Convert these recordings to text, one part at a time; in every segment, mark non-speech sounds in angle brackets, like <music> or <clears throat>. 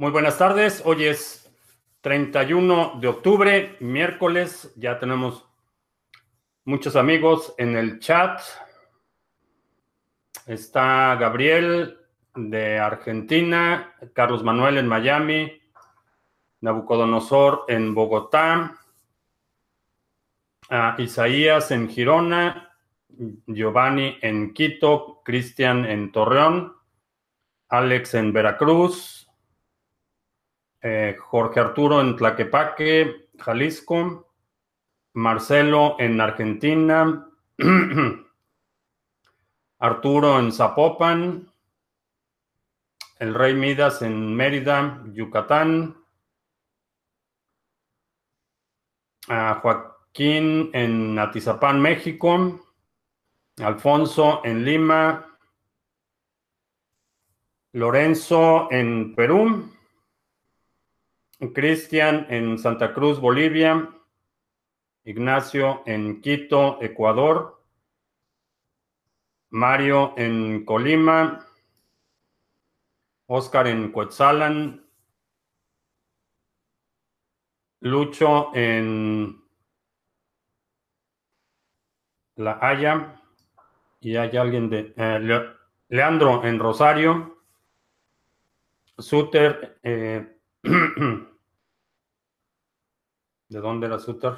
Muy buenas tardes. Hoy es 31 de octubre, miércoles. Ya tenemos muchos amigos en el chat. Está Gabriel de Argentina, Carlos Manuel en Miami, Nabucodonosor en Bogotá, Isaías en Girona, Giovanni en Quito, Cristian en Torreón, Alex en Veracruz, eh, Jorge Arturo en Tlaquepaque, Jalisco, Marcelo en Argentina, <clears throat> Arturo en Zapopan, el Rey Midas en Mérida, Yucatán, Joaquín en Atizapán, México, Alfonso en Lima, Lorenzo en Perú, Cristian en Santa Cruz, Bolivia. Ignacio en Quito, Ecuador. Mario en Colima. Oscar en Coetzalan. Lucho en La Haya. Y hay alguien de... Eh, Leandro en Rosario. Suter. Eh, <clears throat> ¿De dónde era Suter?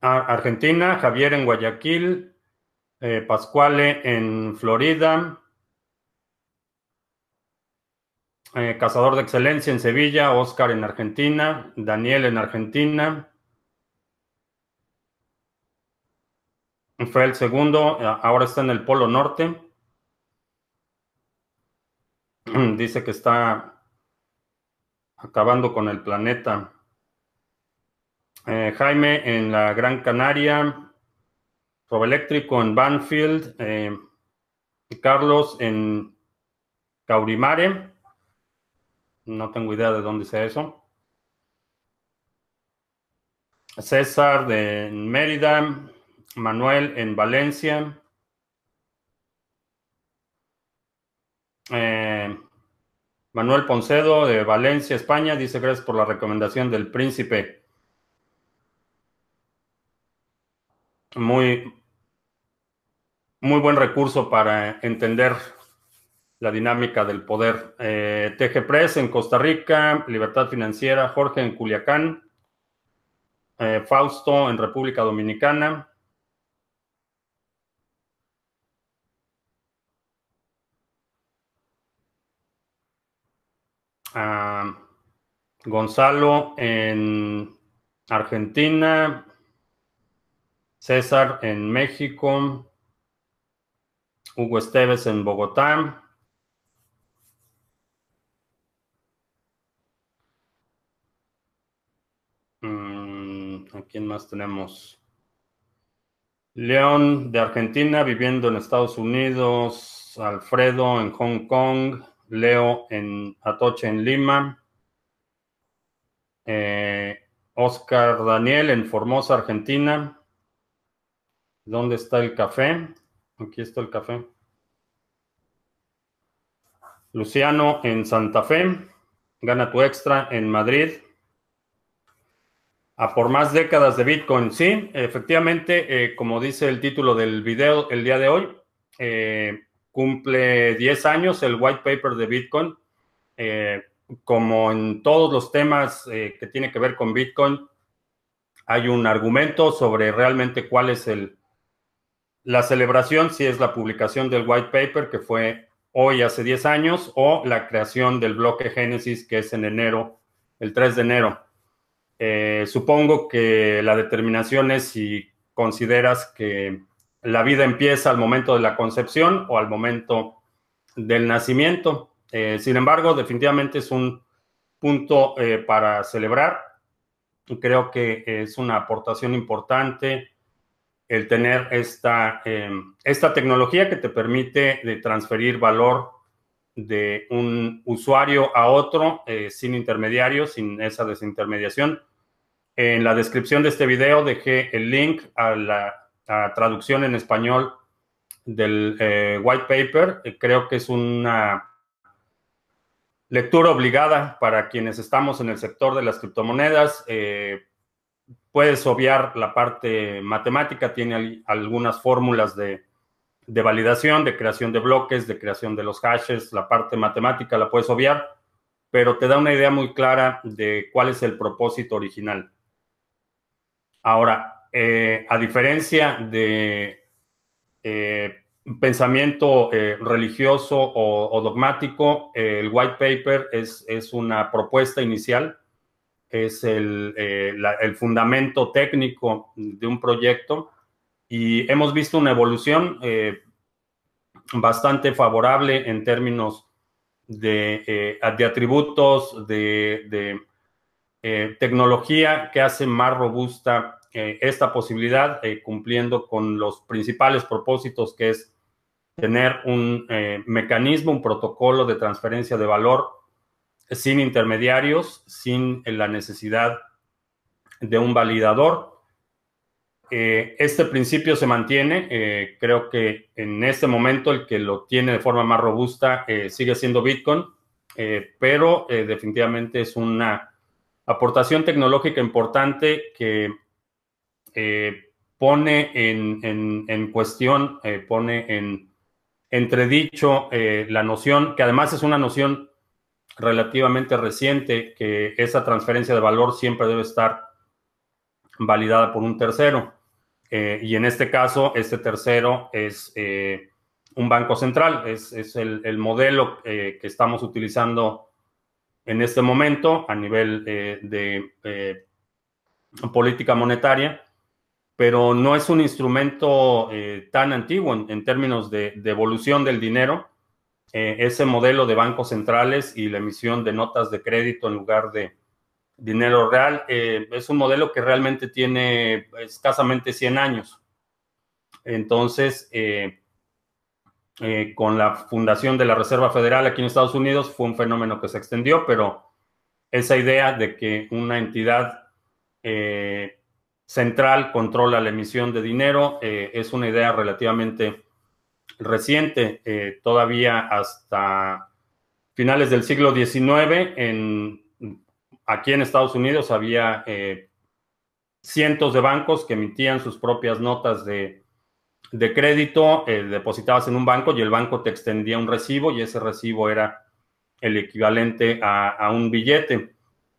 Ah, Argentina, Javier en Guayaquil, eh, Pascuale en Florida, eh, Cazador de Excelencia en Sevilla, Oscar en Argentina, Daniel en Argentina. Fue el segundo, ahora está en el Polo Norte. <clears throat> Dice que está acabando con el planeta. Eh, Jaime en la Gran Canaria, Eléctrico en Banfield, eh, Carlos en Caurimare, no tengo idea de dónde sea eso. César de Mérida, Manuel en Valencia. Eh, Manuel Poncedo de Valencia, España, dice gracias por la recomendación del príncipe. muy, muy buen recurso para entender la dinámica del poder. Eh, TG Press en Costa Rica, Libertad Financiera, Jorge en Culiacán, eh, Fausto en República Dominicana. Gonzalo en Argentina, César en México, Hugo Esteves en Bogotá. Mm, ¿A quién más tenemos? León de Argentina, viviendo en Estados Unidos. Alfredo en Hong Kong. Leo en Atoche, en Lima. Eh, Oscar Daniel en Formosa, Argentina. ¿Dónde está el café? Aquí está el café. Luciano en Santa Fe. Gana tu extra en Madrid. A por más décadas de Bitcoin. Sí, efectivamente, eh, como dice el título del video el día de hoy, eh, cumple 10 años el white paper de Bitcoin. Eh, como en todos los temas que tiene que ver con Bitcoin, hay un argumento sobre realmente cuál es el, la celebración si es la publicación del white paper, que fue hoy hace 10 años, o la creación del bloque Génesis, que es en enero, el 3 de enero. Eh, supongo que la determinación es si consideras que la vida empieza al momento de la concepción o al momento del nacimiento. Eh, sin embargo, definitivamente es un punto eh, para celebrar. Creo que es una aportación importante el tener esta, em, esta tecnología que te permite de transferir valor de un usuario a otro eh, sin intermediarios, sin esa desintermediación. En la descripción de este video dejé el link a la traducción en español del eh, white paper. creo que es una lectura obligada para quienes estamos en el sector de las criptomonedas. puedes obviar la parte matemática, tiene algunas fórmulas de, de validación, de creación de bloques, de creación de los hashes, la parte matemática la puedes obviar, pero te da una idea muy clara de cuál es el propósito original. Ahora, eh, a diferencia de eh, pensamiento eh, religioso o, dogmático, el white paper es, es, una propuesta inicial, es el, el fundamento técnico de un proyecto y hemos visto una evolución bastante favorable en términos de, eh, atributos, de, tecnología que hace más robusta esta posibilidad, cumpliendo con los principales propósitos que es tener un mecanismo, un protocolo de transferencia de valor sin intermediarios, sin la necesidad de un validador eh, este principio se mantiene. Eh, creo que en este momento el que lo tiene de forma más robusta eh, sigue siendo Bitcoin, pero definitivamente es una aportación tecnológica importante que pone en, cuestión, pone en entredicho la noción, que además es una noción relativamente reciente, que esa transferencia de valor siempre debe estar validada por un tercero. Eh, y en este caso, este tercero es eh, un banco central, es, el, modelo eh, que estamos utilizando en este momento a nivel de política monetaria, pero no es un instrumento tan antiguo en, términos de, evolución del dinero. ese modelo de bancos centrales y la emisión de notas de crédito en lugar de, dinero real. Eh, es un modelo que realmente tiene escasamente 100 años. Entonces, eh, eh, con la fundación de la Reserva Federal aquí en Estados Unidos fue un fenómeno que se extendió, pero esa idea de que una entidad central controla la emisión de dinero es una idea relativamente reciente, todavía hasta finales del siglo XIX en aquí en Estados Unidos había eh, cientos de bancos que emitían sus propias notas de, crédito, eh, depositabas en un banco y el banco te extendía un recibo y ese recibo era el equivalente a, un billete.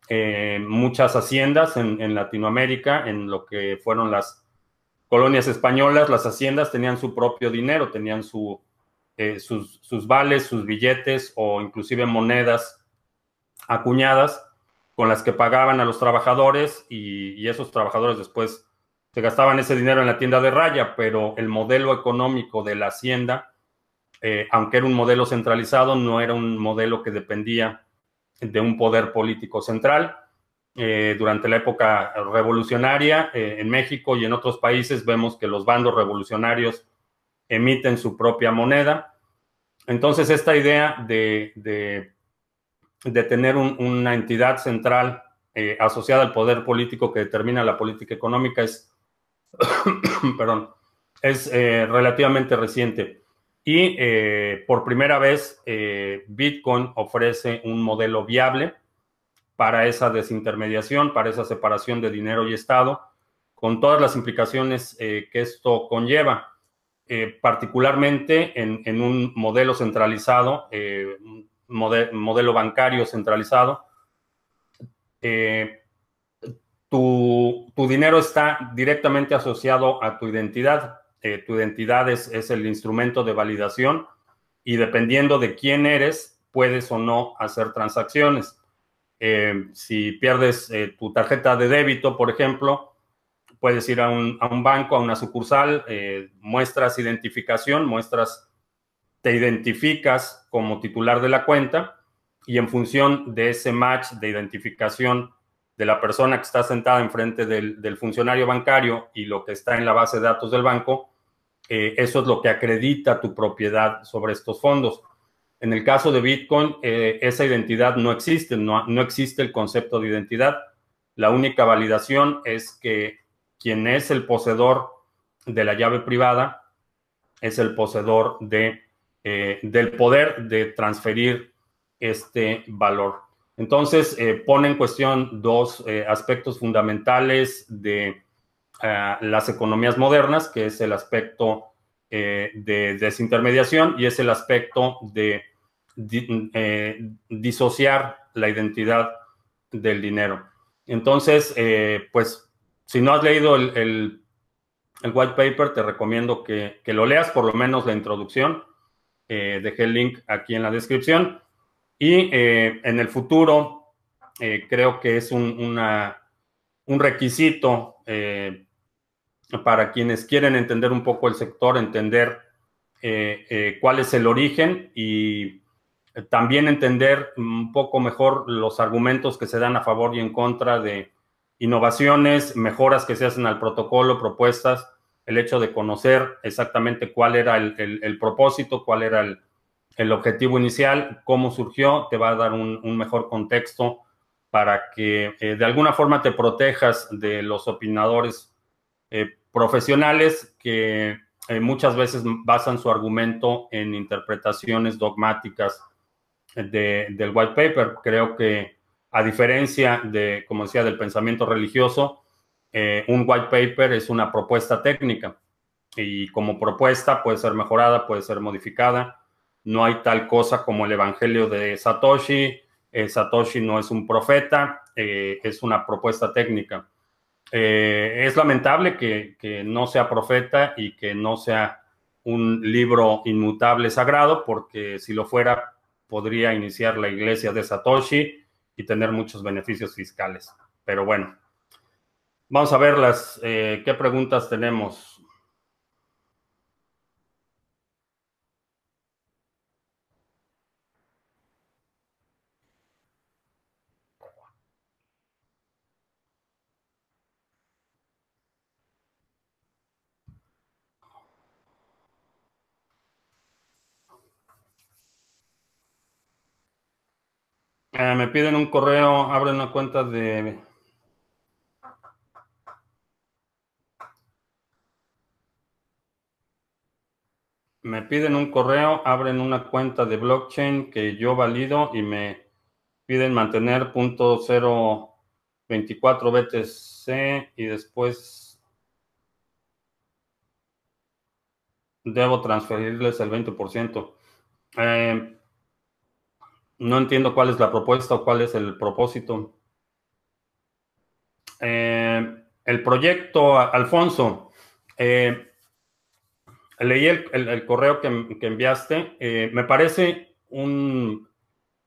Eh, muchas haciendas en, Latinoamérica, en lo que fueron las colonias españolas, las haciendas tenían su propio dinero, tenían sus, sus vales, sus billetes o inclusive monedas acuñadas con las que pagaban a los trabajadores y, esos trabajadores después se gastaban ese dinero en la tienda de raya, pero el modelo económico de la hacienda, eh, aunque era un modelo centralizado, no era un modelo que dependía de un poder político central. Eh, durante la época revolucionaria eh, en México y en otros países vemos que los bandos revolucionarios emiten su propia moneda. Entonces, esta idea de de tener una entidad central eh, asociada al poder político que determina la política económica es, <coughs> perdón, es relativamente reciente. Y eh, por primera vez, Bitcoin ofrece un modelo viable para esa desintermediación, para esa separación de dinero y Estado, con todas las implicaciones que esto conlleva. particularmente en, un modelo centralizado, modelo bancario centralizado, eh, tu, dinero está directamente asociado a tu identidad. Eh, tu identidad es, el instrumento de validación y dependiendo de quién eres, puedes o no hacer transacciones. Eh, si pierdes tu tarjeta de débito, por ejemplo, puedes ir a un, a un banco, a una sucursal, muestras identificación, muestras te identificas como titular de la cuenta y en función de ese match de identificación de la persona que está sentada enfrente del, funcionario bancario y lo que está en la base de datos del banco, eh, eso es lo que acredita tu propiedad sobre estos fondos. En el caso de Bitcoin, eh, esa identidad no existe, no, no existe el concepto de identidad. La única validación es que quien es el poseedor de la llave privada es el poseedor de eh, del poder de transferir este valor. Entonces, pone en cuestión dos aspectos fundamentales de las economías modernas, que es el aspecto de desintermediación y es el aspecto de disociar la identidad del dinero. Entonces, pues, si no has leído el white paper, te recomiendo que, lo leas, por lo menos la introducción. Eh, dejé el link aquí en la descripción. Y eh, en el futuro, eh, creo que es un, un requisito para quienes quieren entender un poco el sector, entender cuál es el origen y también entender un poco mejor los argumentos que se dan a favor y en contra de innovaciones, mejoras que se hacen al protocolo, propuestas, el hecho de conocer exactamente cuál era el, propósito, cuál era el, objetivo inicial, cómo surgió, te va a dar un, mejor contexto para que eh, de alguna forma te protejas de los opinadores eh, profesionales que eh, muchas veces basan su argumento en interpretaciones dogmáticas del white paper. Creo que a diferencia de, como decía, del pensamiento religioso, un white paper es una propuesta técnica y como propuesta puede ser mejorada, puede ser modificada. No hay tal cosa como el Evangelio de Satoshi. Eh, Satoshi no es un profeta, eh, es una propuesta técnica. es lamentable que, que, no sea profeta y que no sea un libro inmutable sagrado, porque si lo fuera, podría iniciar la iglesia de Satoshi y tener muchos beneficios fiscales. Pero bueno, vamos a ver las, eh, qué preguntas tenemos. Eh, me piden un correo, abren una cuenta de... Me piden un correo, abren una cuenta de blockchain que yo valido y me piden mantener .024 BTC y después debo transferirles el 20%. Eh, no entiendo cuál es la propuesta o cuál es el propósito. Eh, el proyecto, Alfonso, eh, leí el, correo que, enviaste. Eh, me parece un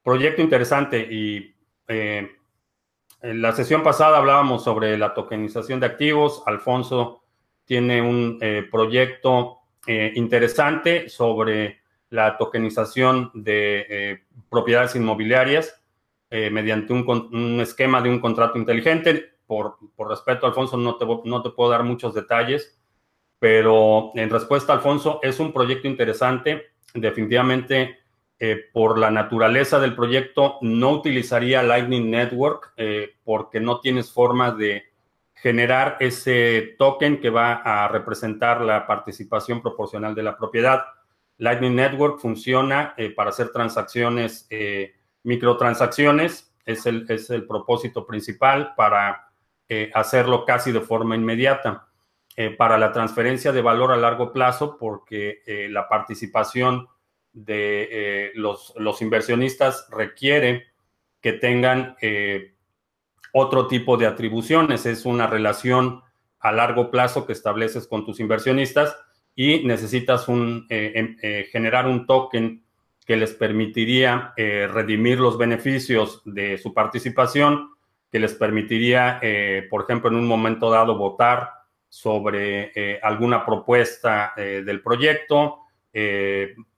proyecto interesante y en la sesión pasada hablábamos sobre la tokenización de activos. Alfonso tiene un proyecto interesante sobre la tokenización de eh, propiedades inmobiliarias eh, mediante un, esquema de un contrato inteligente. Por, por respeto, Alfonso, no te, no te puedo dar muchos detalles, pero en respuesta, Alfonso, es un proyecto interesante. Definitivamente, eh, por la naturaleza del proyecto, no utilizaría Lightning Network porque no tienes forma de generar ese token que va a representar la participación proporcional de la propiedad Lightning Network funciona eh, para hacer transacciones, eh, microtransacciones, es el, es el propósito principal para eh, hacerlo casi de forma inmediata. para la transferencia de valor a largo plazo, porque la participación de los, los, inversionistas requiere que tengan otro tipo de atribuciones. Es una relación a largo plazo que estableces con tus inversionistas y necesitas eh, em, eh, generar un token que les permitiría eh, redimir los beneficios de su participación, que les permitiría, por ejemplo, en un momento dado votar sobre alguna propuesta del proyecto,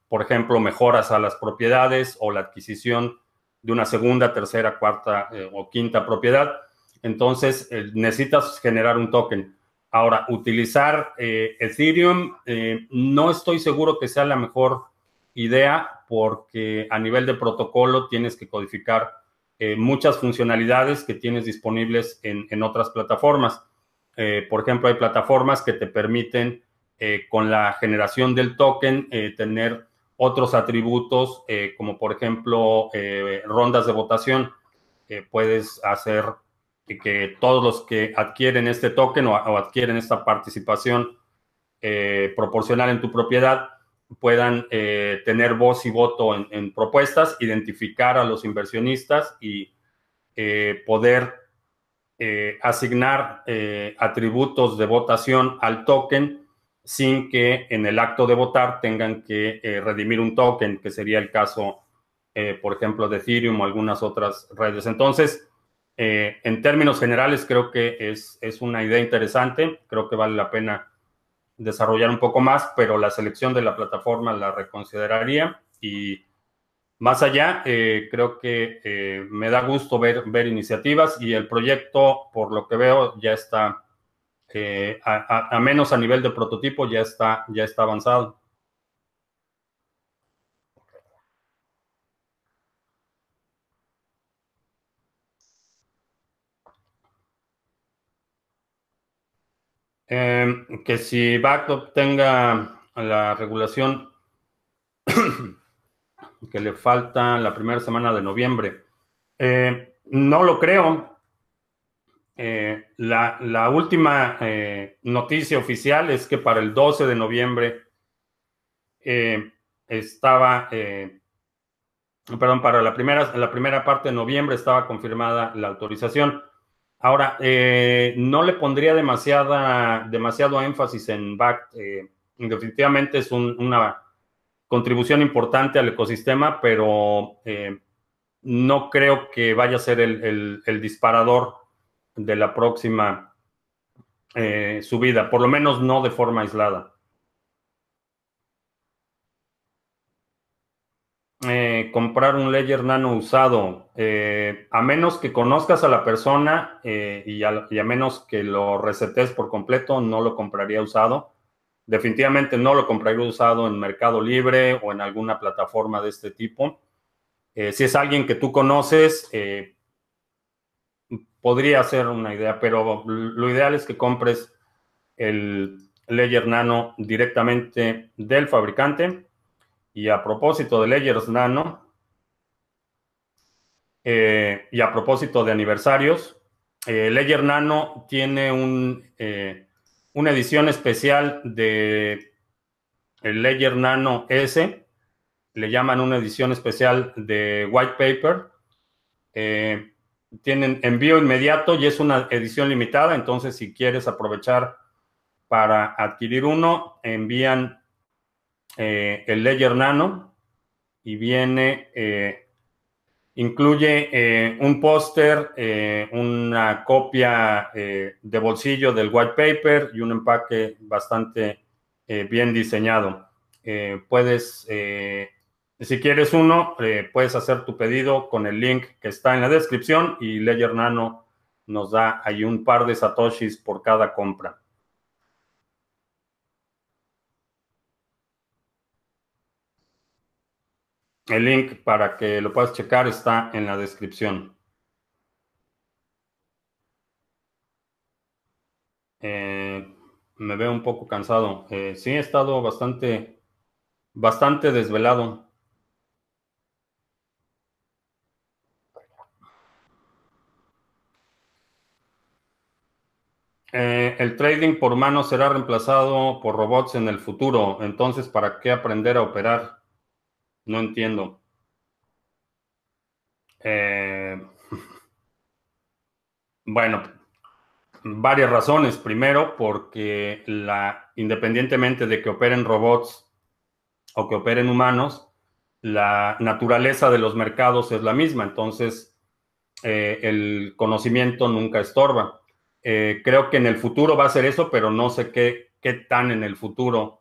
por ejemplo, mejoras a las propiedades o la adquisición de una segunda, tercera, cuarta o quinta propiedad. Entonces, necesitas generar un token. Ahora, utilizar eh, Ethereum, eh, no estoy seguro que sea la mejor idea porque a nivel de protocolo tienes que codificar eh, muchas funcionalidades que tienes disponibles en, otras plataformas. por ejemplo, hay plataformas que te permiten con la generación del token tener otros atributos, como por ejemplo rondas de votación. puedes hacer que todos los que adquieren este token o, adquieren esta participación proporcional en tu propiedad puedan tener voz y voto en, propuestas, identificar a los inversionistas y poder eh, asignar eh, atributos de votación al token sin que en el acto de votar tengan que eh, redimir un token, que sería el caso, por ejemplo, de Ethereum o algunas otras redes. Entonces, en términos generales, creo que es, es una idea interesante, creo que vale la pena desarrollar un poco más, pero la selección de la plataforma la reconsideraría y más allá, eh, creo que eh, me da gusto ver, ver iniciativas y el proyecto, por lo que veo, ya está, eh, a, menos a nivel de prototipo, ya está, ya está avanzado. Que si Backup tenga la regulación <clears throat> que le falta la primera semana de noviembre. Eh, no lo creo. Eh, la, última eh, noticia oficial es que para el 12 de noviembre estaba, perdón, para la primera, la primera parte de noviembre estaba confirmada la autorización. Ahora, no le pondría demasiada, demasiado énfasis en BACT. definitivamente es una contribución importante al ecosistema, pero eh, no creo que vaya a ser el, disparador de la próxima eh, subida, por lo menos no de forma aislada. Eh, comprar un Ledger Nano usado, a menos que conozcas a la persona y a, y, a, menos que lo resetes por completo, no lo compraría usado. Definitivamente no lo compraría usado en Mercado Libre o en alguna plataforma de este tipo. Eh, si es alguien que tú conoces, eh, podría ser una idea, pero lo ideal es que compres el Ledger Nano directamente del fabricante. Y a propósito de Ledger Nano, eh, y a propósito de aniversarios, Ledger Nano tiene un una edición especial de el Nano S. Le llaman una edición especial de White Paper. Eh, tienen envío inmediato y es una edición limitada. Entonces, si quieres aprovechar para adquirir uno, envían eh, el Ledger Nano y viene eh, Incluye eh, un póster, una copia de bolsillo del white paper y un empaque bastante bien diseñado. puedes, si quieres uno, puedes hacer tu pedido con el link que está en la descripción y Ledger Nano nos da ahí un par de satoshis por cada compra. El link para que lo puedas checar está en la descripción. Eh, me veo un poco cansado. Eh, sí, he estado bastante, bastante desvelado. Eh, el trading por mano será reemplazado por robots en el futuro. Entonces, ¿para qué aprender a operar? No entiendo. Eh, <laughs> bueno, varias razones. Primero, porque la, independientemente de que operen robots o que operen humanos, la naturaleza de los mercados es la misma. Entonces, eh, el conocimiento nunca estorba. Eh, creo que en el futuro va a ser eso, pero no sé qué, qué tan en el futuro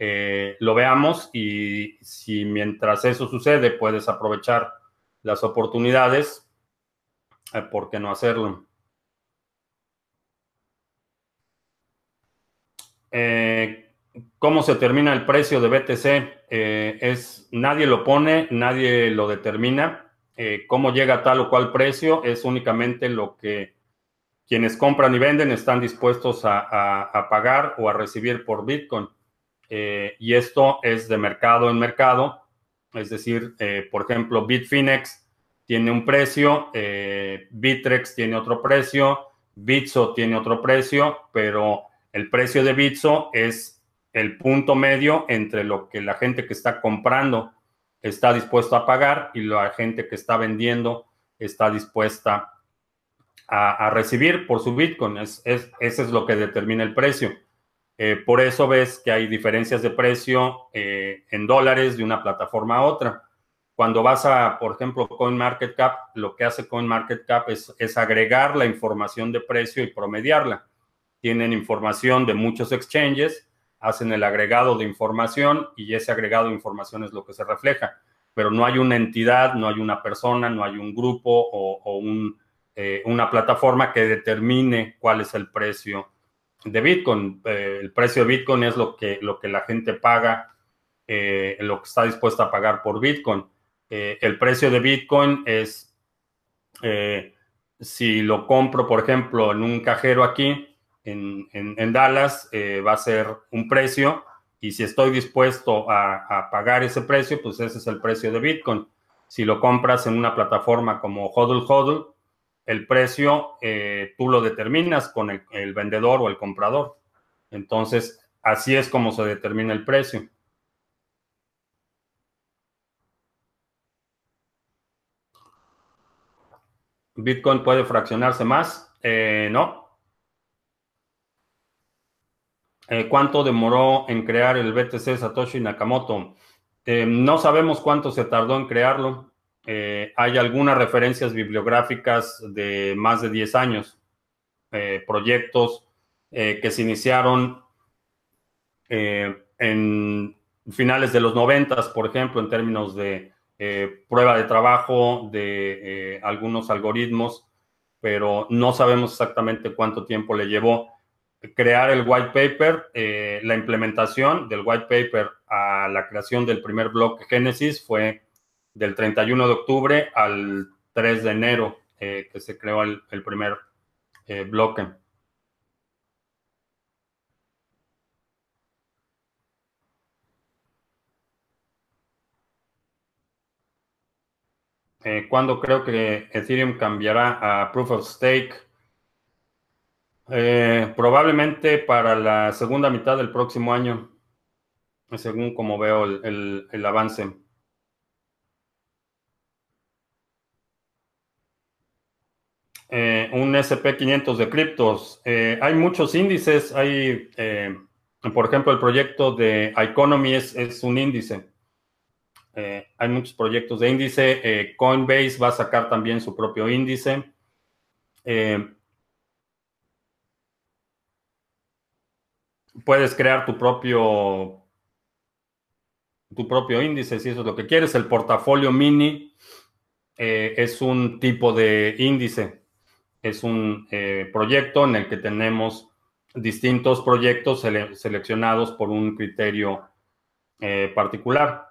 eh, lo veamos y si mientras eso sucede puedes aprovechar las oportunidades, eh, ¿por qué no hacerlo? Eh, ¿Cómo se determina el precio de BTC? es, nadie lo pone, nadie lo determina. ¿Cómo llega a tal o cual precio? Es únicamente lo que quienes compran y venden están dispuestos a pagar o a recibir por Bitcoin. Y esto es de mercado en mercado. Es decir, por ejemplo, Bitfinex tiene un precio, Bitrex tiene otro precio, Bitso tiene otro precio, pero el precio de Bitso es el punto medio entre lo que la gente que está comprando está dispuesto a pagar y la gente que está vendiendo está dispuesta a, recibir por su Bitcoin. Es, ese es lo que determina el precio. Eh, por eso ves que hay diferencias de precio eh, en dólares de una plataforma a otra. Cuando vas a, por ejemplo, CoinMarketCap, lo que hace CoinMarketCap es, es agregar la información de precio y promediarla. Tienen información de muchos exchanges, hacen el agregado de información y ese agregado de información es lo que se refleja. Pero no hay una entidad, no hay una persona, no hay un grupo o, eh, una plataforma que determine cuál es el precio de Bitcoin. Eh, el precio de Bitcoin es lo que, lo que la gente paga, eh, lo que está dispuesta a pagar por Bitcoin. Eh, el precio de Bitcoin es, si lo compro, por ejemplo, en un cajero aquí, en, Dallas, eh, va a ser un precio y si estoy dispuesto a, pagar ese precio, pues ese es el precio de Bitcoin. Si lo compras en una plataforma como Hodl Hodl, el precio tú lo determinas con el vendedor o el comprador. Entonces, así es como se determina el precio. ¿Bitcoin puede fraccionarse más? Eh, no. Eh, ¿Cuánto demoró en crear el BTC Satoshi Nakamoto? Eh, no sabemos cuánto se tardó en crearlo. Hay algunas referencias bibliográficas de más de 10 años, proyectos que se iniciaron en finales de los 90, por ejemplo, en términos de eh, prueba de trabajo de eh, algunos algoritmos, pero no sabemos exactamente cuánto tiempo le llevó crear el white paper, eh, la implementación del white paper a la creación del primer bloque Génesis fue del 31 de octubre al 3 de enero que se creó el primer bloque. eh, ¿cuándo creo que Ethereum cambiará a Proof of Stake? Eh, probablemente para la segunda mitad del próximo año, según como veo el, avance. Eh, un SP500 de criptos. Eh, hay muchos índices. Hay, por ejemplo, el proyecto de Economy es un índice. Eh, hay muchos proyectos de índice. Eh, Coinbase va a sacar también su propio índice. Eh, puedes crear tu propio tu propio índice si eso es lo que quieres. El portafolio mini es un tipo de índice. Es un proyecto en el que tenemos distintos proyectos seleccionados por un criterio particular.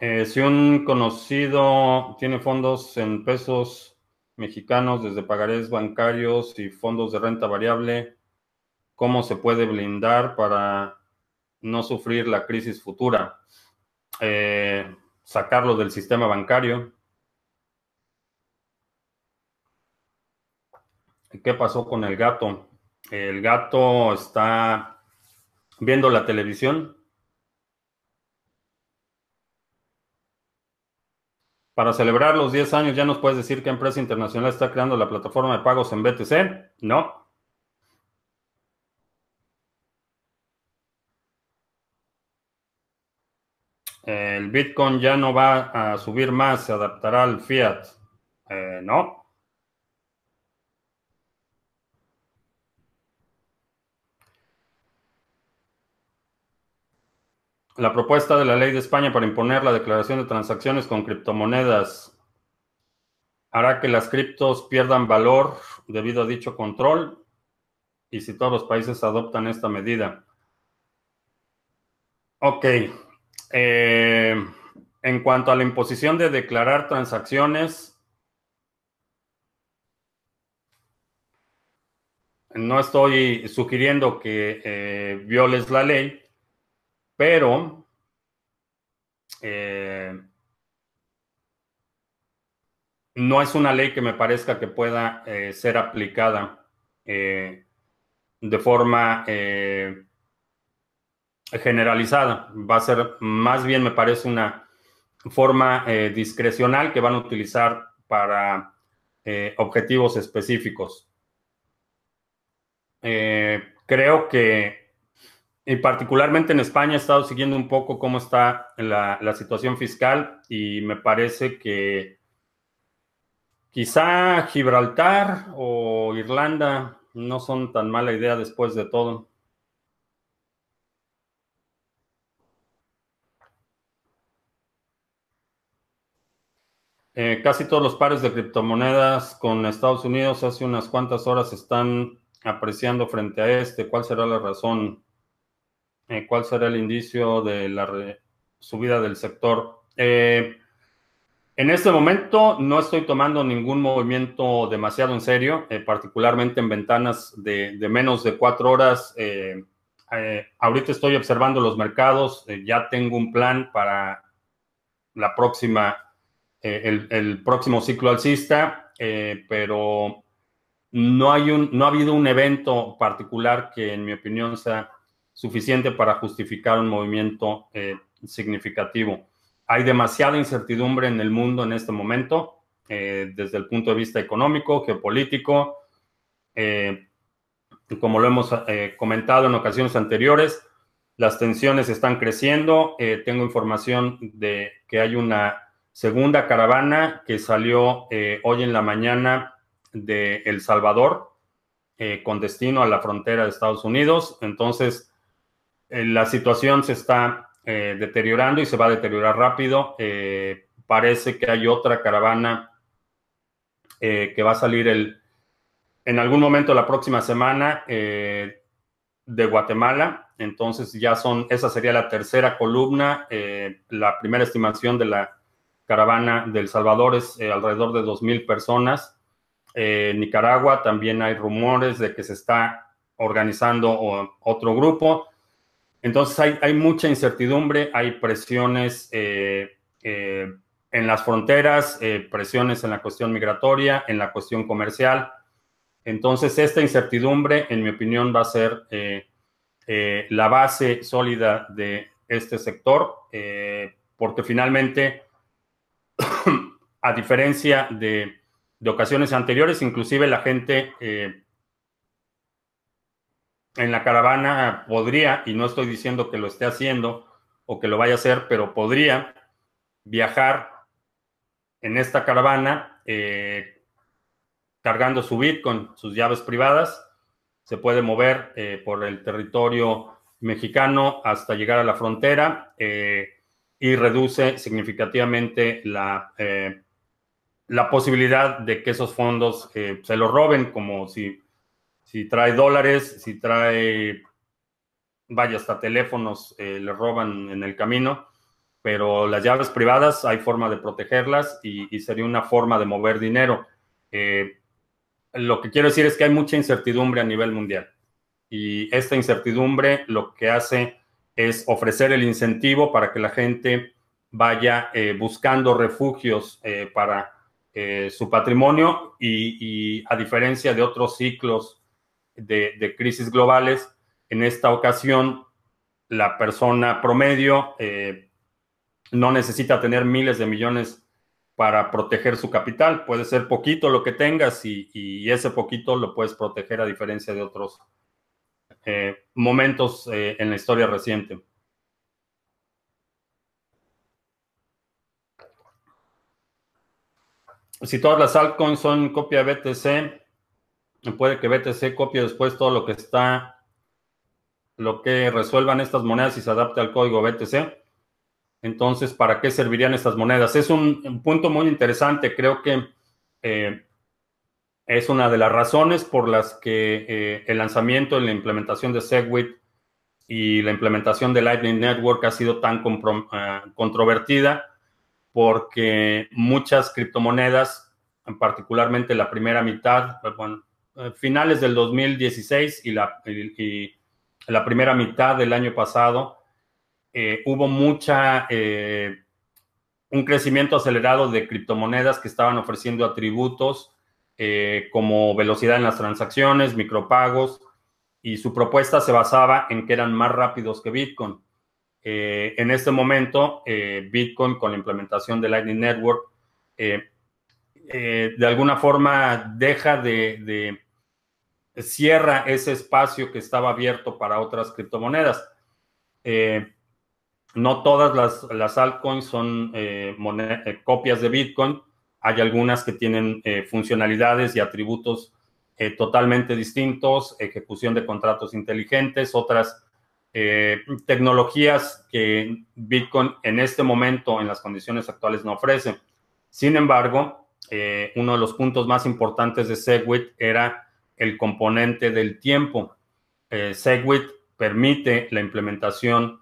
Eh, si un conocido tiene fondos en pesos mexicanos desde pagarés bancarios y fondos de renta variable, ¿cómo se puede blindar para no sufrir la crisis futura? Eh, sacarlo del sistema bancario. ¿Qué pasó con el gato? El gato está viendo la televisión. Para celebrar los 10 años, ¿ya nos puedes decir qué empresa internacional está creando la plataforma de pagos en BTC? No. El Bitcoin ya no va a subir más, se adaptará al fiat. Eh, no. La propuesta de la ley de España para imponer la declaración de transacciones con criptomonedas hará que las criptos pierdan valor debido a dicho control y si todos los países adoptan esta medida. Ok. Eh, en cuanto a la imposición de declarar transacciones, no estoy sugiriendo que eh, violes la ley, pero eh, no es una ley que me parezca que pueda eh, ser aplicada de forma generalizada. Va a ser más bien, me parece, una forma discrecional que van a utilizar para objetivos específicos. Eh, creo que, y particularmente en España, he estado siguiendo un poco cómo está la, situación fiscal y me parece que quizá Gibraltar o Irlanda no son tan mala idea después de todo. Eh, casi todos los pares de criptomonedas con Estados Unidos hace unas cuantas horas están apreciando frente a este? ¿Cuál será la razón? Eh, ¿Cuál será el indicio de la subida del sector? Eh, en este momento no estoy tomando ningún movimiento demasiado en serio, eh, particularmente en ventanas de, menos de cuatro horas. ahorita estoy observando los mercados, ya tengo un plan para la próxima, el, el, próximo ciclo alcista, pero no, hay un, no ha habido un evento particular que, en mi opinión, sea suficiente para justificar un movimiento eh, significativo. Hay demasiada incertidumbre en el mundo en este momento, eh, desde el punto de vista económico, geopolítico. Eh, como lo hemos comentado en ocasiones anteriores, las tensiones están creciendo. tengo información de que hay una segunda caravana que salió hoy en la mañana de El Salvador eh, con destino a la frontera de Estados Unidos. Entonces, eh, la situación se está eh, deteriorando y se va a deteriorar rápido. parece que hay otra caravana que va a salir el, en algún momento la próxima semana de Guatemala. Entonces, ya son, esa sería la tercera columna. la primera estimación de la caravana del Salvador es alrededor de 2.000 personas. Eh, Nicaragua también hay rumores de que se está organizando otro grupo. Entonces hay, mucha incertidumbre, hay presiones eh, eh, en las fronteras, presiones en la cuestión migratoria, en la cuestión comercial. Entonces esta incertidumbre, en mi opinión, va a ser la base sólida de este sector, porque finalmente, <coughs> a diferencia de de ocasiones anteriores, inclusive la gente eh, en la caravana podría, y no estoy diciendo que lo esté haciendo o que lo vaya a hacer, pero podría viajar en esta caravana eh, cargando su Bitcoin, sus llaves privadas, se puede mover eh, por el territorio mexicano hasta llegar a la frontera y reduce significativamente la la posibilidad de que esos fondos eh, se los roben, como si, si trae dólares, si trae, vaya, hasta teléfonos, eh, le roban en el camino, pero las llaves privadas hay forma de protegerlas y, sería una forma de mover dinero. Eh, lo que quiero decir es que hay mucha incertidumbre a nivel mundial y esta incertidumbre lo que hace es ofrecer el incentivo para que la gente vaya buscando refugios para eh, su patrimonio y, a diferencia de otros ciclos de, crisis globales, en esta ocasión la persona promedio eh, no necesita tener miles de millones para proteger su capital. Puede ser poquito lo que tengas y, ese poquito lo puedes proteger a diferencia de otros eh, momentos en la historia reciente. si todas las altcoins son copia BTC, puede que BTC copie después todo lo que está, lo que resuelvan estas monedas y se adapte al código BTC. Entonces, ¿para qué servirían estas monedas? Es un, punto muy interesante. Creo que eh, es una de las razones por las que eh, el lanzamiento y la implementación de Segwit y la implementación de Lightning Network ha sido tan eh, controvertida porque muchas criptomonedas, particularmente la primera mitad, bueno, finales del 2016 y la, primera mitad del año pasado, hubo mucha un crecimiento acelerado de criptomonedas que estaban ofreciendo atributos eh, como velocidad en las transacciones, micropagos, y su propuesta se basaba en que eran más rápidos que Bitcoin. Eh, en este momento, eh, Bitcoin con la implementación de Lightning Network, de alguna forma deja de, de, cierra ese espacio que estaba abierto para otras criptomonedas. No todas las, altcoins son eh, eh, copias de Bitcoin. Hay algunas que tienen eh, funcionalidades y atributos totalmente distintos, ejecución de contratos inteligentes, otras tecnologías que Bitcoin en este momento, en las condiciones actuales, no ofrece. Sin embargo, uno de los puntos más importantes de Segwit era el componente del tiempo. Segwit permite la implementación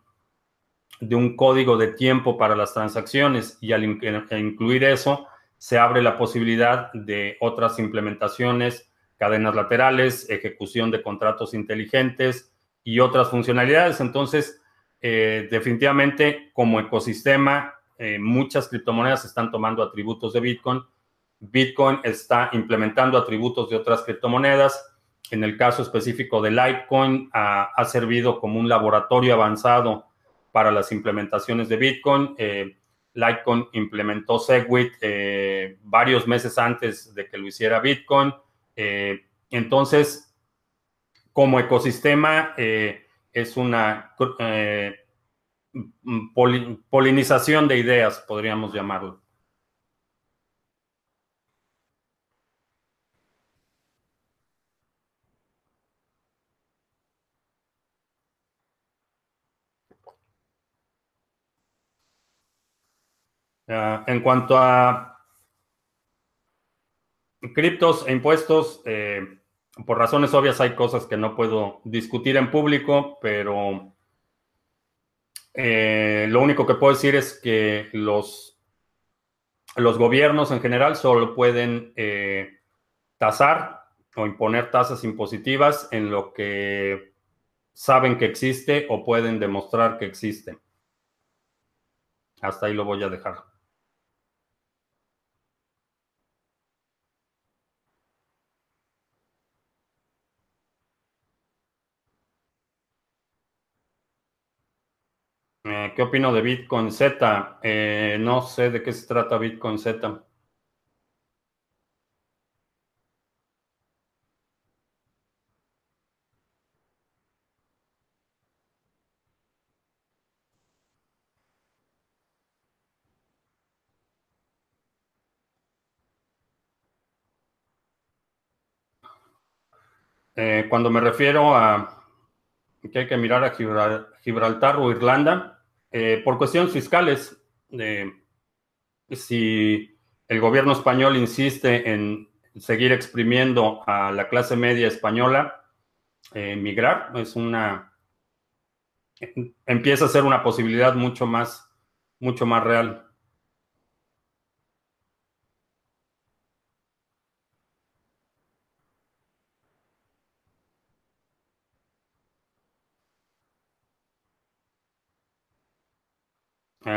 de un código de tiempo para las transacciones y al incluir eso, se abre la posibilidad de otras implementaciones, cadenas laterales, ejecución de contratos inteligentes y otras funcionalidades. Entonces, eh, definitivamente, como ecosistema, eh, muchas criptomonedas están tomando atributos de Bitcoin. Bitcoin está implementando atributos de otras criptomonedas. En el caso específico de Litecoin, ha servido como un laboratorio avanzado para las implementaciones de Bitcoin. Eh, Litecoin implementó Segwit eh, varios meses antes de que lo hiciera Bitcoin. Eh, entonces, como ecosistema, es una polinización de ideas, podríamos llamarlo. Ah, en cuanto a criptos e impuestos, eh, por razones obvias hay cosas que no puedo discutir en público, pero eh, lo único que puedo decir es que los, los gobiernos en general solo pueden eh, tasar o imponer tasas impositivas en lo que saben que existe o pueden demostrar que existe. Hasta ahí lo voy a dejar. Eh, ¿Qué opino de Bitcoin Z? Eh, no sé de qué se trata Bitcoin Z. Eh, cuando me refiero a que hay que mirar a Gibraltar o Irlanda, eh, por cuestiones fiscales, eh, si el gobierno español insiste en seguir exprimiendo a la clase media española, eh, migrar es una empieza a ser una posibilidad mucho más mucho más real.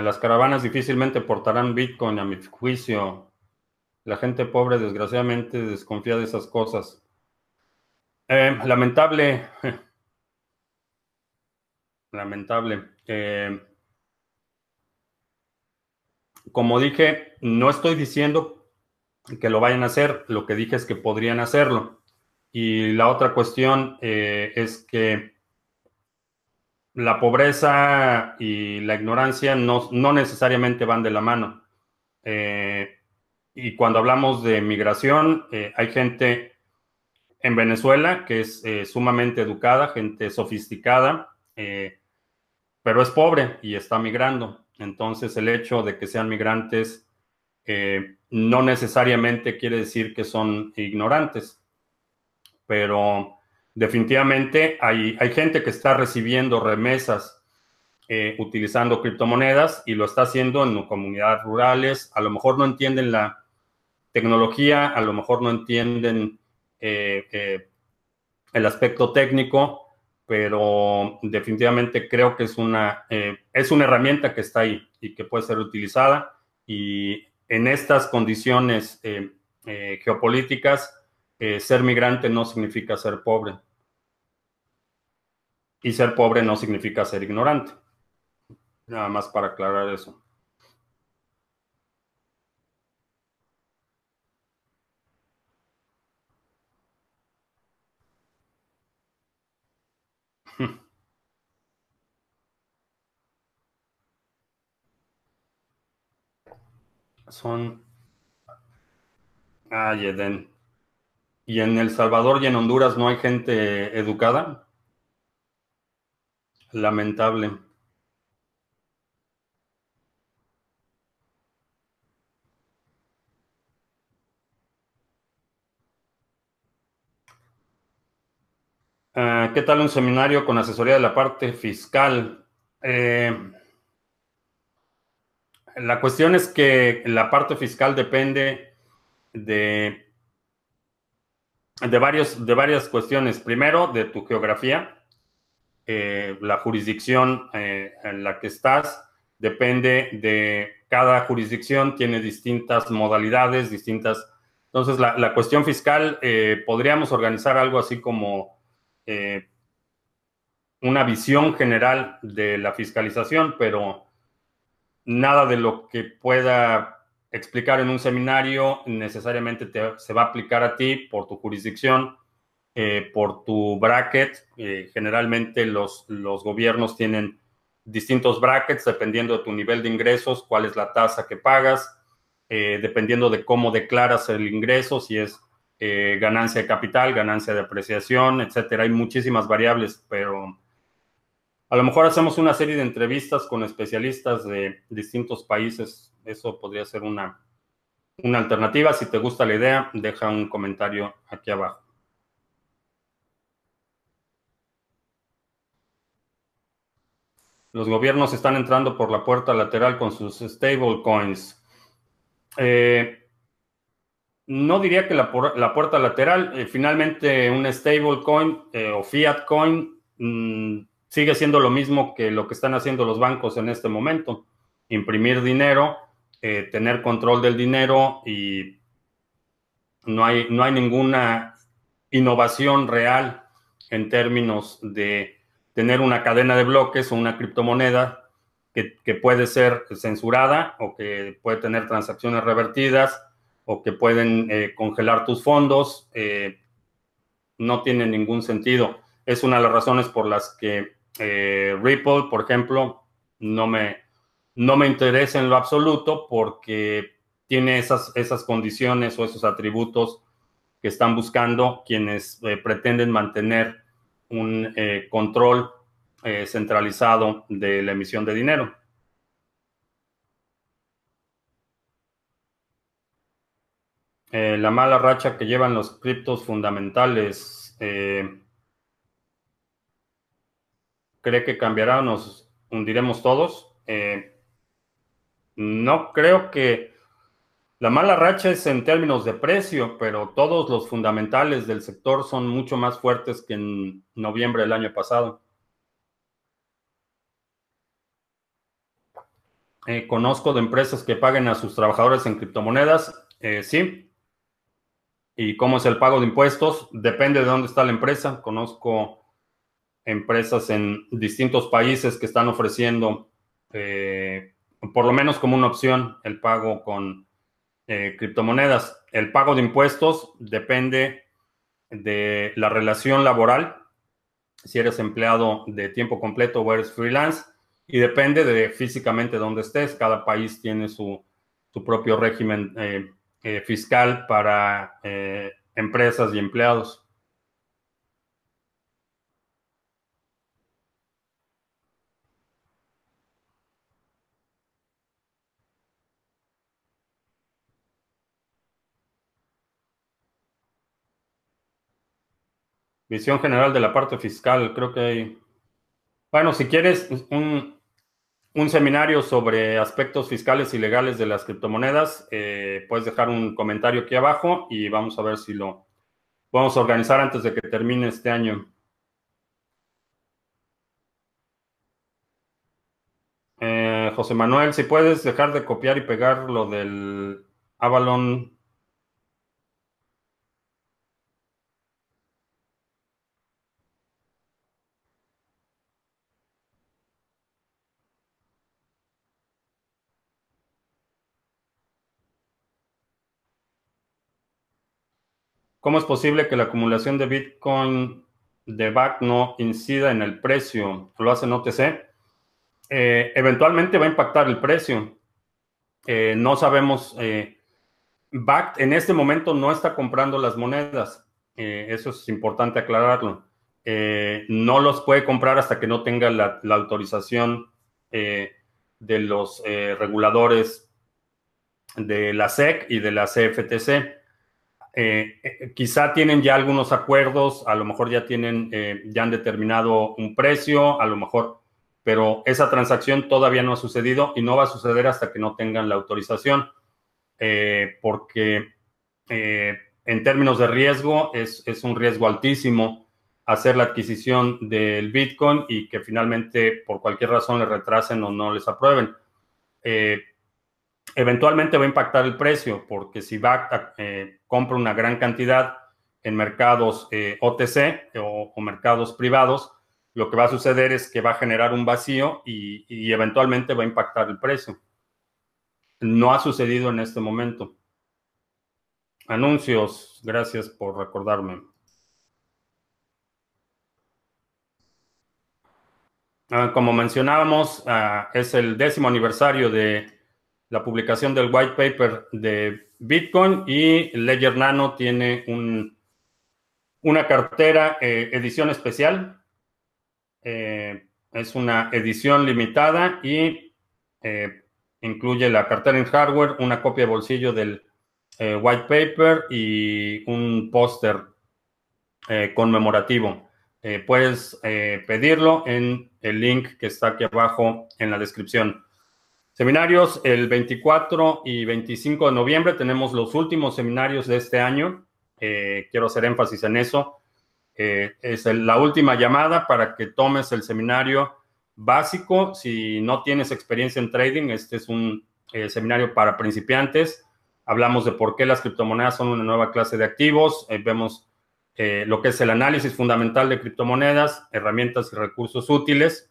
Las caravanas difícilmente portarán Bitcoin a mi juicio. La gente pobre, desgraciadamente, desconfía de esas cosas. Eh, lamentable. <laughs> Lamentable. Eh, como dije, no estoy diciendo que lo vayan a hacer, lo que dije es que podrían hacerlo. Y la otra cuestión eh, es que la pobreza y la ignorancia no, necesariamente van de la mano. Eh, y cuando hablamos de migración, eh, hay gente en Venezuela que es eh, sumamente educada, gente sofisticada, pero es pobre y está migrando. Entonces el hecho de que sean migrantes no necesariamente quiere decir que son ignorantes, pero definitivamente hay, hay gente que está recibiendo remesas eh, utilizando criptomonedas y lo está haciendo en comunidades rurales. A lo mejor no entienden la tecnología, a lo mejor no entienden el aspecto técnico, pero definitivamente creo que es una, es una herramienta que está ahí y que puede ser utilizada. Y en estas condiciones geopolíticas, ser migrante no significa ser pobre. Y ser pobre no significa ser ignorante. Nada más para aclarar eso. <laughs> Son... Ay. ¿Y en El Salvador y en Honduras no hay gente educada? Lamentable. Ah, ¿Qué tal un seminario con asesoría de la parte fiscal? Eh, la cuestión es que la parte fiscal depende de, de, varios, de varias cuestiones. Primero, de tu geografía, eh, la jurisdicción eh, en la que estás, depende de cada jurisdicción, tiene distintas modalidades, distintas... Entonces, la, cuestión fiscal, podríamos organizar algo así como eh, una visión general de la fiscalización, pero nada de lo que pueda explicar en un seminario necesariamente se va a aplicar a ti por tu jurisdicción, eh, por tu bracket. Eh, generalmente los, los gobiernos tienen distintos brackets dependiendo de tu nivel de ingresos, cuál es la tasa que pagas, dependiendo de cómo declaras el ingreso, si es eh, ganancia de capital, ganancia de apreciación, etcétera. Hay muchísimas variables, pero a lo mejor hacemos una serie de entrevistas con especialistas de distintos países. Eso podría ser una, una alternativa. Si te gusta la idea, deja un comentario aquí abajo. Los gobiernos están entrando por la puerta lateral con sus stablecoins. Eh, no diría que la, puerta lateral, eh, finalmente un stablecoin eh, o fiat coin mm, sigue siendo lo mismo que lo que están haciendo los bancos en este momento. Imprimir dinero, eh, tener control del dinero y no hay, no hay ninguna innovación real en términos de tener una cadena de bloques o una criptomoneda que, puede ser censurada o que puede tener transacciones revertidas o que pueden eh, congelar tus fondos, eh, no tiene ningún sentido. Es una de las razones por las que eh, Ripple, por ejemplo, no me, no me interesa en lo absoluto porque tiene esas, esas condiciones o esos atributos que están buscando quienes pretenden mantener un control centralizado de la emisión de dinero. Eh, la mala racha que llevan los criptos fundamentales. Eh, ¿Cree que cambiará o nos hundiremos todos? Eh, no creo que la mala racha es en términos de precio, pero todos los fundamentales del sector son mucho más fuertes que en noviembre del año pasado. conozco de empresas que paguen a sus trabajadores en criptomonedas. sí, ¿Y cómo es el pago de impuestos? Depende de dónde está la empresa. Conozco empresas en distintos países que están ofreciendo, eh, por lo menos como una opción, el pago con eh, criptomonedas. El pago de impuestos depende de la relación laboral, si eres empleado de tiempo completo o eres freelance, y depende de físicamente dónde estés. Cada país tiene su, propio régimen eh, eh, fiscal para eh, empresas y empleados. Visión general de la parte fiscal, creo que hay... Bueno, si quieres un, un seminario sobre aspectos fiscales y legales de las criptomonedas. Eh, puedes dejar un comentario aquí abajo y vamos a ver si lo, podemos organizar antes de que termine este año. Eh, José Manuel, si puedes dejar de copiar y pegar lo del Avalon. ¿Cómo es posible que la acumulación de Bitcoin de BAC no incida en el precio? ¿Lo hace en OTC? Eh, eventualmente va a impactar el precio. Eh, no sabemos, eh, BAC en este momento no está comprando las monedas. eso es importante aclararlo. no los puede comprar hasta que no tenga la autorización de los reguladores de la SEC y de la CFTC. Quizá tienen ya algunos acuerdos, a lo mejor ya tienen, ya han determinado un precio, a lo mejor pero esa transacción todavía no ha sucedido y no va a suceder hasta que no tengan la autorización, eh, porque eh, en términos de riesgo es, un riesgo altísimo hacer la adquisición del Bitcoin y que finalmente por cualquier razón le retrasen o no les aprueben. Eh, eventualmente va a impactar el precio, porque si va compra una gran cantidad en mercados OTC o mercados privados, lo que va a suceder es que va a generar un vacío y, eventualmente va a impactar el precio. No ha sucedido en este momento. Anuncios, gracias por recordarme. Ah, como mencionábamos, ah, es el décimo aniversario de la publicación del white paper de Bitcoin y Ledger Nano tiene una cartera eh, edición especial eh, es una edición limitada y eh, incluye la cartera en hardware, una copia de bolsillo del white paper y un póster conmemorativo. puedes pedirlo en el link que está aquí abajo en la descripción. Seminarios el 24 y 25 de noviembre. Tenemos los últimos seminarios de este año. quiero hacer énfasis en eso. Eh, es la última llamada para que tomes el seminario básico. Si no tienes experiencia en trading, este es un eh, seminario para principiantes. Hablamos de por qué las criptomonedas son una nueva clase de activos. Eh, vemos lo que es el análisis fundamental de criptomonedas, herramientas y recursos útiles.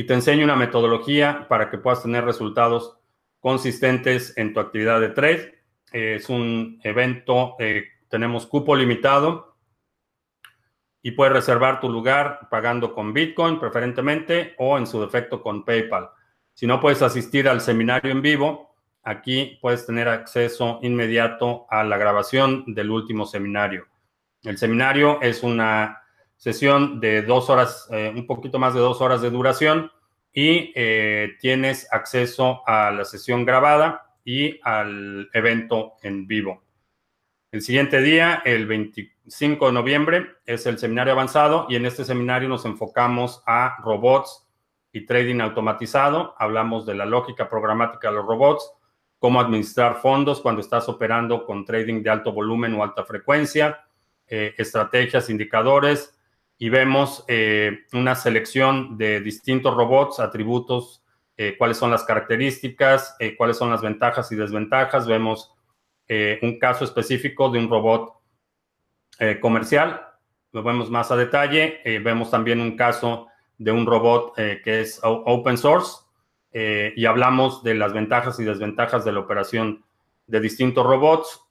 Y te enseño una metodología para que puedas tener resultados consistentes en tu actividad de trade. es un evento, tenemos cupo limitado y puedes reservar tu lugar pagando con Bitcoin preferentemente o en su defecto con PayPal. Si no puedes asistir al seminario en vivo, aquí puedes tener acceso inmediato a la grabación del último seminario. El seminario es una sesión de dos horas, eh, un poquito más de dos horas de duración y eh, tienes acceso a la sesión grabada y al evento en vivo. El siguiente día, el 25 de noviembre, es el seminario avanzado y en este seminario nos enfocamos a robots y trading automatizado. Hablamos de la lógica programática de los robots, cómo administrar fondos cuando estás operando con trading de alto volumen o alta frecuencia, eh, estrategias, indicadores y vemos eh, una selección de distintos robots, atributos, eh, cuáles son las características, cuáles son las ventajas y desventajas. Vemos eh, un caso específico de un robot eh, comercial. Lo vemos más a detalle. Eh, vemos también un caso de un robot que es open source y hablamos de las ventajas y desventajas de la operación de distintos robots.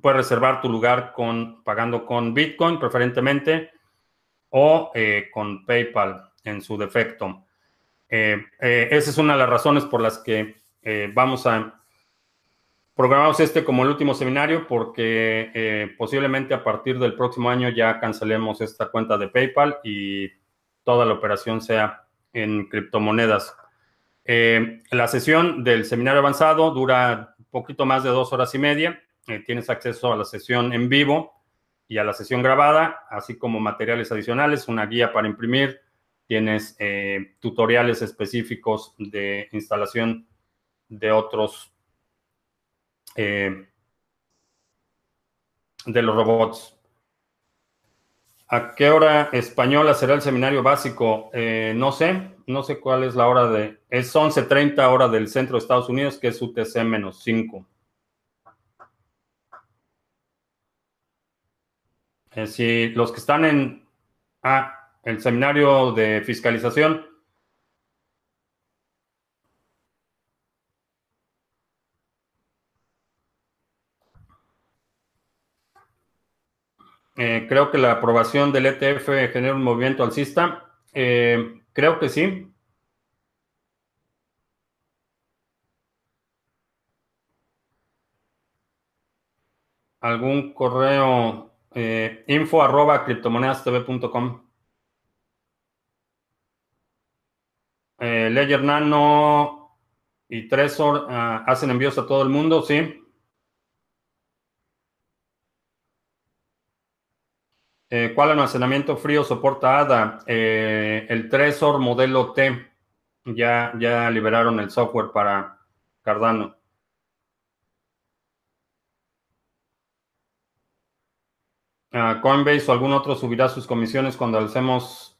Puedes reservar tu lugar con, pagando con Bitcoin preferentemente o con PayPal en su defecto. esa es una de las razones por las que eh, vamos a programamos este como el último seminario porque eh, posiblemente a partir del próximo año ya cancelemos esta cuenta de PayPal y toda la operación sea en criptomonedas. Eh, la sesión del seminario avanzado dura poquito más de dos horas y media. Eh, tienes acceso a la sesión en vivo y a la sesión grabada, así como materiales adicionales, una guía para imprimir, tienes eh, tutoriales específicos de instalación de otros, eh, de los robots. ¿A qué hora española será el seminario básico? No sé, no sé cuál es la hora de... Es 11.30 hora del centro de Estados Unidos, que es UTC menos 5. Eh, si los que están en ah, el seminario de fiscalización, Eh, creo que la aprobación del ETF genera un movimiento alcista. Eh, creo que sí. ¿Algún correo? Eh, info arroba criptomonedastv.com. Ledger Nano y Trezor ah, hacen envíos a todo el mundo, sí. Eh, ¿Cuál almacenamiento frío soporta ADA? Eh, el Tresor modelo T. Ya, ya liberaron el software para Cardano. Ah, Coinbase o algún otro subirá sus comisiones cuando alcemos,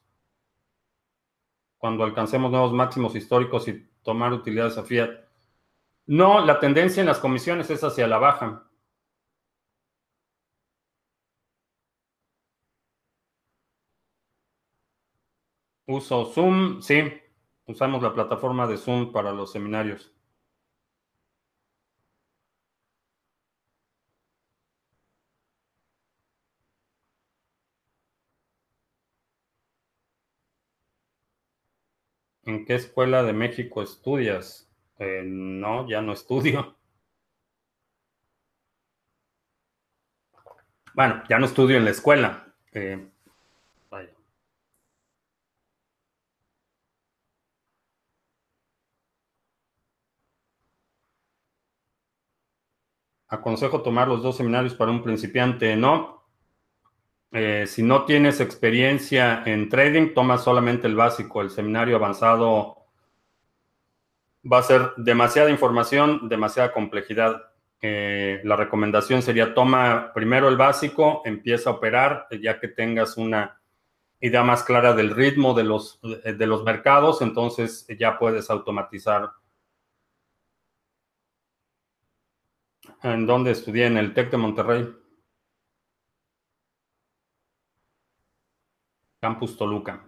cuando alcancemos nuevos máximos históricos y tomar utilidades a fiat. No, la tendencia en las comisiones es hacia la baja. Uso Zoom, sí. Usamos la plataforma de Zoom para los seminarios. ¿En qué escuela de México estudias? Eh, no, ya no estudio. Bueno, ya no estudio en la escuela. Eh, aconsejo tomar los dos seminarios para un principiante. No. Eh, si no tienes experiencia en trading, toma solamente el básico. El seminario avanzado va a ser demasiada información, demasiada complejidad. Eh, la recomendación sería toma primero el básico, empieza a operar, ya que tengas una idea más clara del ritmo de los, de los mercados, entonces ya puedes automatizar ¿En dónde estudié? En el TEC de Monterrey. Campus Toluca.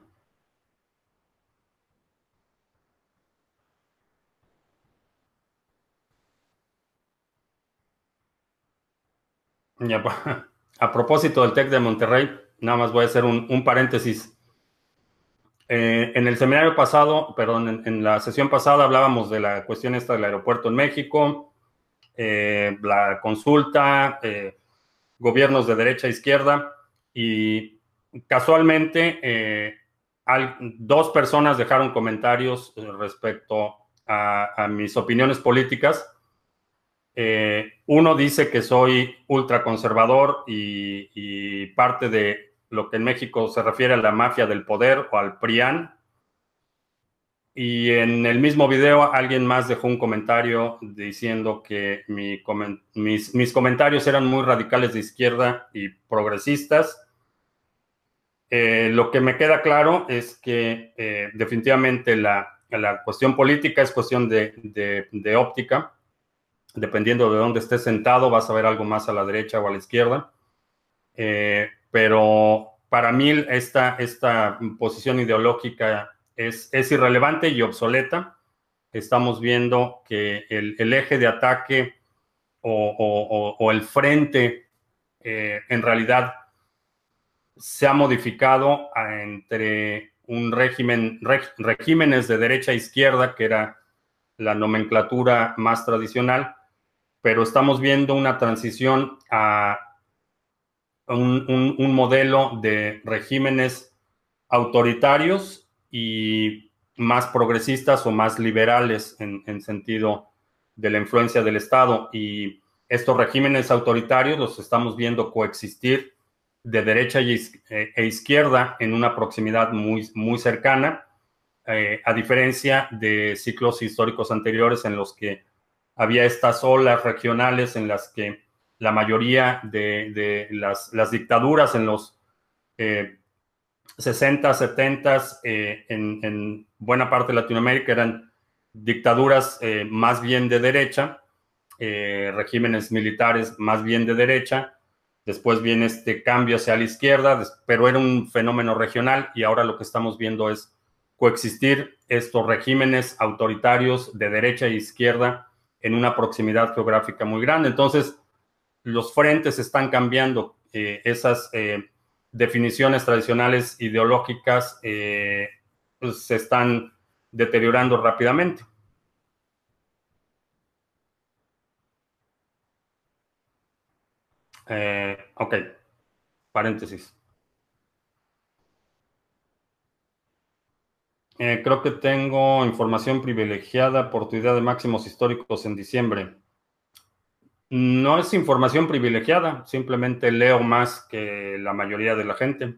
Ya, <laughs> a propósito del TEC de Monterrey, nada más voy a hacer un, paréntesis. Eh, en el seminario pasado, perdón, en, en, la sesión pasada hablábamos de la cuestión esta del aeropuerto en México, eh, la consulta, eh, gobiernos de derecha e izquierda, y casualmente eh, dos personas dejaron comentarios respecto a, mis opiniones políticas. uno dice que soy ultraconservador y, y parte de lo que en México se refiere a la mafia del poder o al PRIAN, y en el mismo video alguien más dejó un comentario diciendo que mis, comentarios eran muy radicales de izquierda y progresistas. Eh, lo que me queda claro es que eh, definitivamente la, cuestión política es cuestión de, óptica. Dependiendo de dónde estés sentado, vas a ver algo más a la derecha o a la izquierda. Eh, pero para mí esta, esta posición ideológica es, irrelevante y obsoleta. Estamos viendo que el, eje de ataque o, el frente en realidad se ha modificado entre un régimen, regímenes de derecha e izquierda, que era la nomenclatura más tradicional, pero estamos viendo una transición a un modelo de regímenes autoritarios y más progresistas o más liberales en, sentido de la influencia del Estado. Y estos regímenes autoritarios los estamos viendo coexistir de derecha e izquierda en una proximidad muy, muy cercana, eh, a diferencia de ciclos históricos anteriores en los que había estas olas regionales en las que la mayoría de, las, dictaduras en los 60, 70 en, en, buena parte de Latinoamérica eran dictaduras más bien de derecha, regímenes militares más bien de derecha, Después viene este cambio hacia la izquierda, pero era un fenómeno regional y ahora lo que estamos viendo es coexistir estos regímenes autoritarios de derecha e izquierda en una proximidad geográfica muy grande. Entonces, los frentes están cambiando, eh, esas eh, definiciones tradicionales ideológicas eh, pues, se están deteriorando rápidamente. Eh, ok, paréntesis. Eh, creo que tengo información privilegiada por tu idea de máximos históricos en diciembre. No es información privilegiada, simplemente leo más que la mayoría de la gente.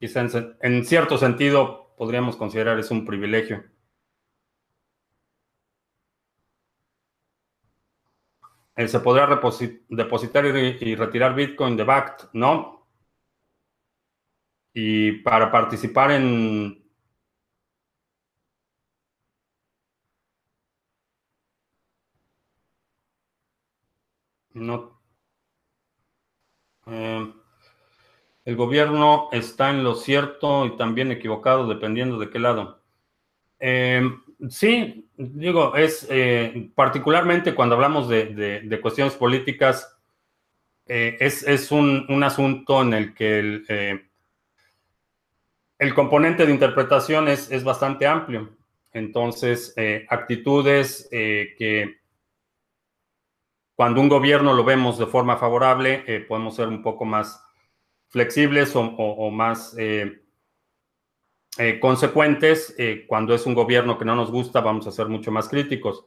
Quizá en cierto sentido podríamos considerar es un privilegio. Se podrá depositar y, retirar Bitcoin de BACT, ¿no? Y para participar en... No. Eh, el gobierno está en lo cierto y también equivocado, dependiendo de qué lado. Eh, Sí, digo, es eh, particularmente cuando hablamos de, cuestiones políticas, eh, es, un, asunto en el que el, eh, el componente de interpretación es, es bastante amplio. Entonces, actitudes que cuando un gobierno lo vemos de forma favorable, podemos ser un poco más flexibles o más consecuentes. Eh, cuando es un gobierno que no nos gusta, vamos a ser mucho más críticos.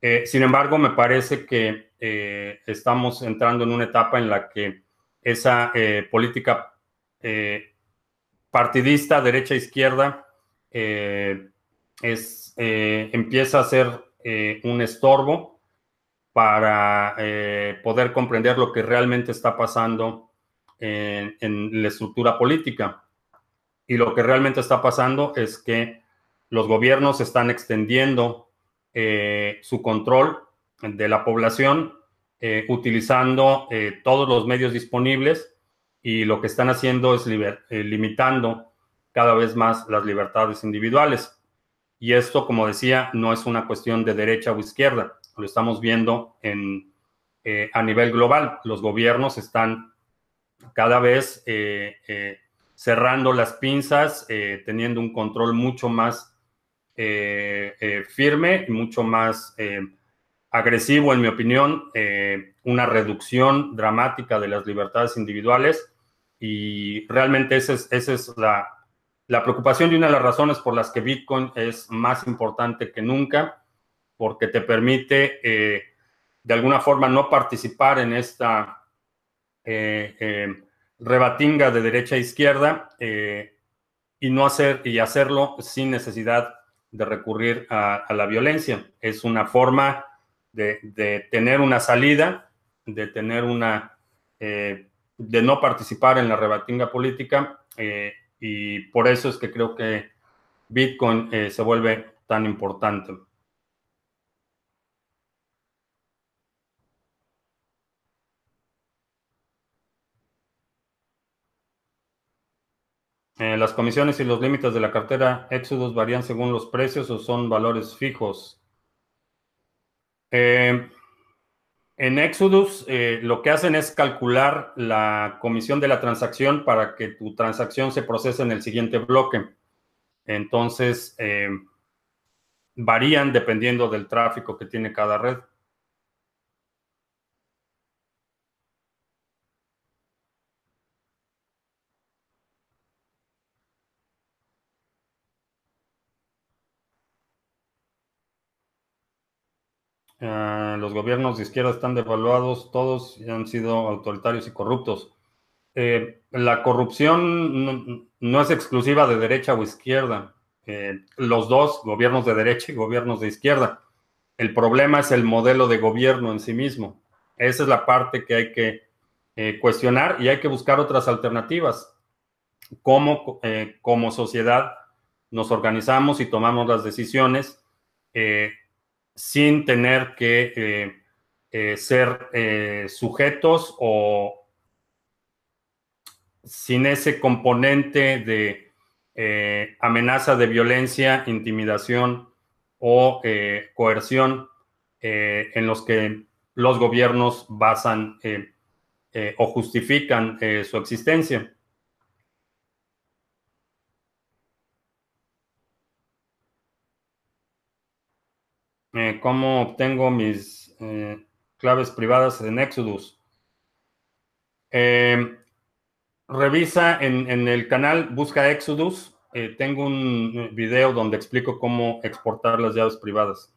Eh, sin embargo, me parece que estamos entrando en una etapa en la que esa política partidista, derecha-izquierda, es, empieza a ser un estorbo para poder comprender lo que realmente está pasando en la estructura política. Y lo que realmente está pasando es que los gobiernos están extendiendo eh, su control de la población eh, utilizando eh, todos los medios disponibles y lo que están haciendo es limitando cada vez más las libertades individuales. Y esto, como decía, no es una cuestión de derecha o izquierda, lo estamos viendo en, a nivel global. Los gobiernos están cada vez cerrando las pinzas, eh, teniendo un control mucho más eh, eh, firme y mucho más agresivo, en mi opinión, una reducción dramática de las libertades individuales. Y realmente esa es, esa es la, la preocupación y una de las razones por las que Bitcoin es más importante que nunca, porque te permite de alguna forma no participar en esta rebatinga de derecha a izquierda eh, y no hacer y hacerlo sin necesidad de recurrir a, la violencia. Es una forma de, tener una salida, de tener una, eh, de no participar en la rebatinga política eh, y por eso es que creo que Bitcoin se vuelve tan importante. Eh, ¿Las comisiones y los límites de la cartera Exodus varían según los precios o son valores fijos? Eh, en Exodus eh, lo que hacen es calcular la comisión de la transacción para que tu transacción se procese en el siguiente bloque. Entonces, varían dependiendo del tráfico que tiene cada red. Eh, los gobiernos de izquierda están devaluados todos han sido autoritarios y corruptos. Eh, la corrupción no, es exclusiva de derecha o izquierda. Eh, los dos, gobiernos de derecha y gobiernos de izquierda. El problema es el modelo de gobierno en sí mismo. Esa es la parte que hay que eh, cuestionar y hay que buscar otras alternativas. Cómo eh, como sociedad nos organizamos y tomamos las decisiones eh, sin tener que ser sujetos o sin ese componente de amenaza de violencia, intimidación o coerción en los que los gobiernos basan eh, eh, o justifican eh, su existencia. ¿Cómo obtengo mis claves privadas en Exodus? revisa en, el canal, busca Exodus. tengo un video donde explico cómo exportar las llaves privadas.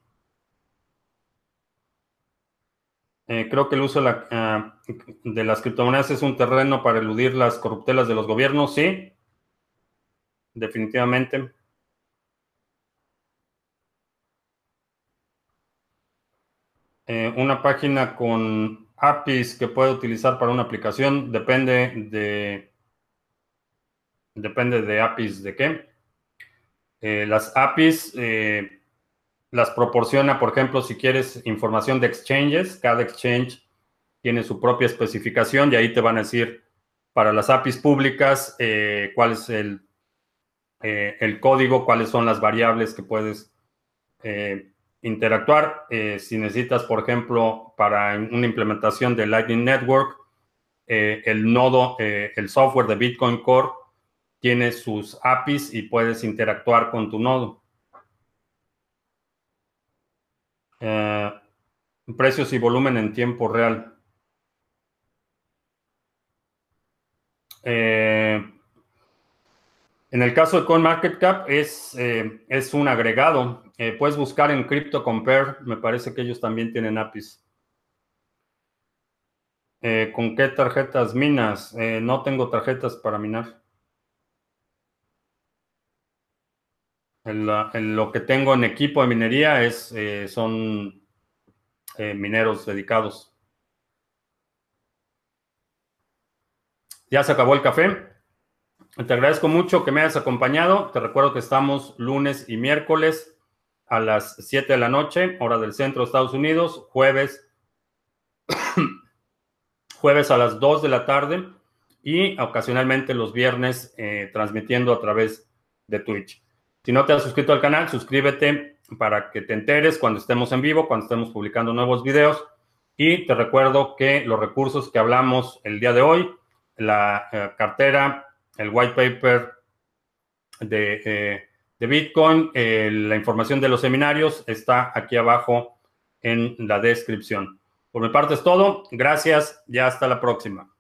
Eh, creo que el uso ah, de, las criptomonedas es un terreno para eludir las corruptelas de los gobiernos, sí, definitivamente. Eh, una página con APIs que puede utilizar para una aplicación depende de depende de APIs de qué. Eh, las APIs las proporciona, por ejemplo, si quieres información de exchanges, cada exchange tiene su propia especificación y ahí te van a decir para las APIs públicas eh, cuál es el, eh, el, código, cuáles son las variables que puedes eh, interactuar. si necesitas, por ejemplo, para una implementación de Lightning Network, el nodo, el software de Bitcoin Core tiene sus APIs y puedes interactuar con tu nodo. Eh, precios y volumen en tiempo real. Eh, en el caso de CoinMarketCap es, eh, es un agregado. Puedes buscar en CryptoCompare. Me parece que ellos también tienen APIs. ¿Con qué tarjetas minas? no tengo tarjetas para minar. lo que tengo en equipo de minería es, eh, son eh, mineros dedicados. Ya se acabó el café. Te agradezco mucho que me hayas acompañado. Te recuerdo que estamos lunes y miércoles a las 7 de la noche, hora del centro de Estados Unidos, jueves, <coughs> jueves a las 2 de la tarde y ocasionalmente los viernes eh, transmitiendo a través de Twitch. Si no te has suscrito al canal, suscríbete para que te enteres cuando estemos en vivo, cuando estemos publicando nuevos videos. Y te recuerdo que los recursos que hablamos el día de hoy, la eh, cartera, el white paper de, eh, Bitcoin, eh, la información de los seminarios está aquí abajo en la descripción. Por mi parte es todo. Gracias y hasta la próxima.